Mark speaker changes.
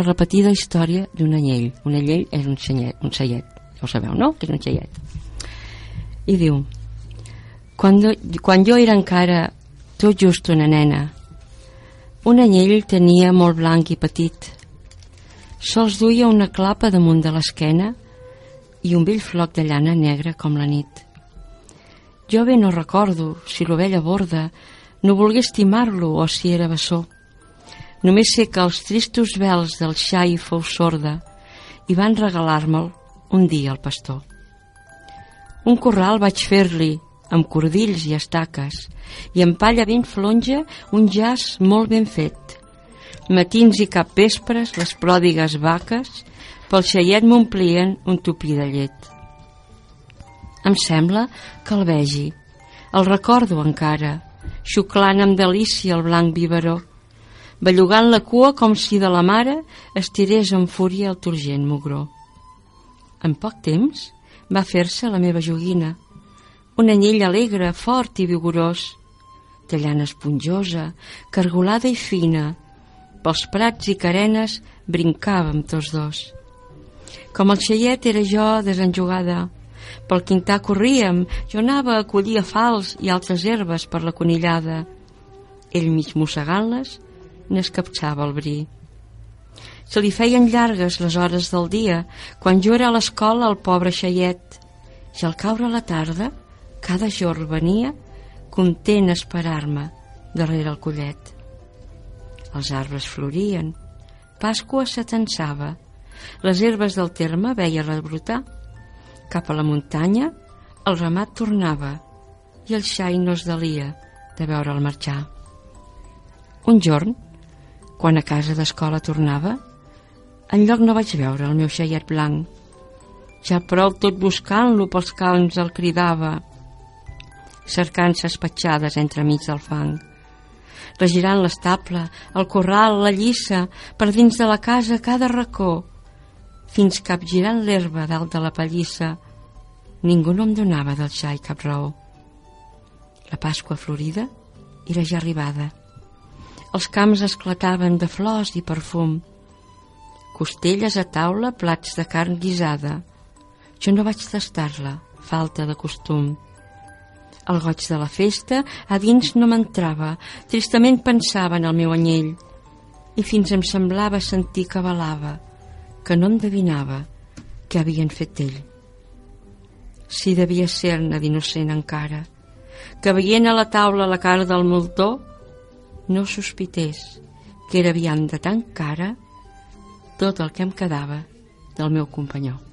Speaker 1: la repetida història d'un anyell. Un anyell és un, xanyet, un xaiet, ja ho sabeu, no? Que és un xaiet. I diu, quan, quan jo era encara tot just una nena, un anyell tenia molt blanc i petit. Sols duia una clapa damunt de l'esquena i un vell floc de llana negra com la nit. Jo bé no recordo si l'ovella borda no volgué estimar-lo o si era bessó. Només sé que els tristos vels del xai fou sorda i van regalar-me'l un dia al pastor. Un corral vaig fer-li amb cordills i estaques i amb palla ben flonja un jaç molt ben fet. Matins i capvespres les pròdigues vaques pel xaiet m'omplien un tupí de llet. Em sembla que el vegi, el recordo encara, xuclant amb delícia el blanc biberó, bellugant la cua com si de la mare estirés en fúria el turgent mugró. En poc temps va fer-se la meva joguina, un anyell alegre, fort i vigorós, de llana esponjosa, cargolada i fina, pels prats i carenes brincàvem tots dos. Com el xaiet era jo desenjugada, pel quintà corríem, jo anava a collir fals i altres herbes per la conillada. Ell mig mossegant-les, n'escapçava el bri. Se li feien llargues les hores del dia, quan jo era a l'escola el pobre xaiet. I al caure la tarda, cada jorn venia, content a esperar-me, darrere el collet. Els arbres florien, Pasqua s'atensava, les herbes del terme veia rebrotar. Cap a la muntanya, el ramat tornava i el xai no es delia de veure'l marxar. Un jorn, quan a casa d'escola tornava, enlloc no vaig veure el meu xaiet blanc. Ja prou tot buscant-lo pels camps el cridava, cercant ses petjades entremig del fang. Regirant l'estable, el corral, la llissa, per dins de la casa cada racó, fins capgirant l'herba dalt de la pallissa, ningú no em donava del xai cap raó. La Pasqua florida era ja arribada els camps esclataven de flors i perfum. Costelles a taula, plats de carn guisada. Jo no vaig tastar-la, falta de costum. El goig de la festa a dins no m'entrava, tristament pensava en el meu anyell, i fins em semblava sentir que balava, que no endevinava què havien fet ell. Si devia ser-ne d'innocent encara, que veient a la taula la cara del moltó, no sospités que era vianda tan cara tot el que em quedava del meu companyó.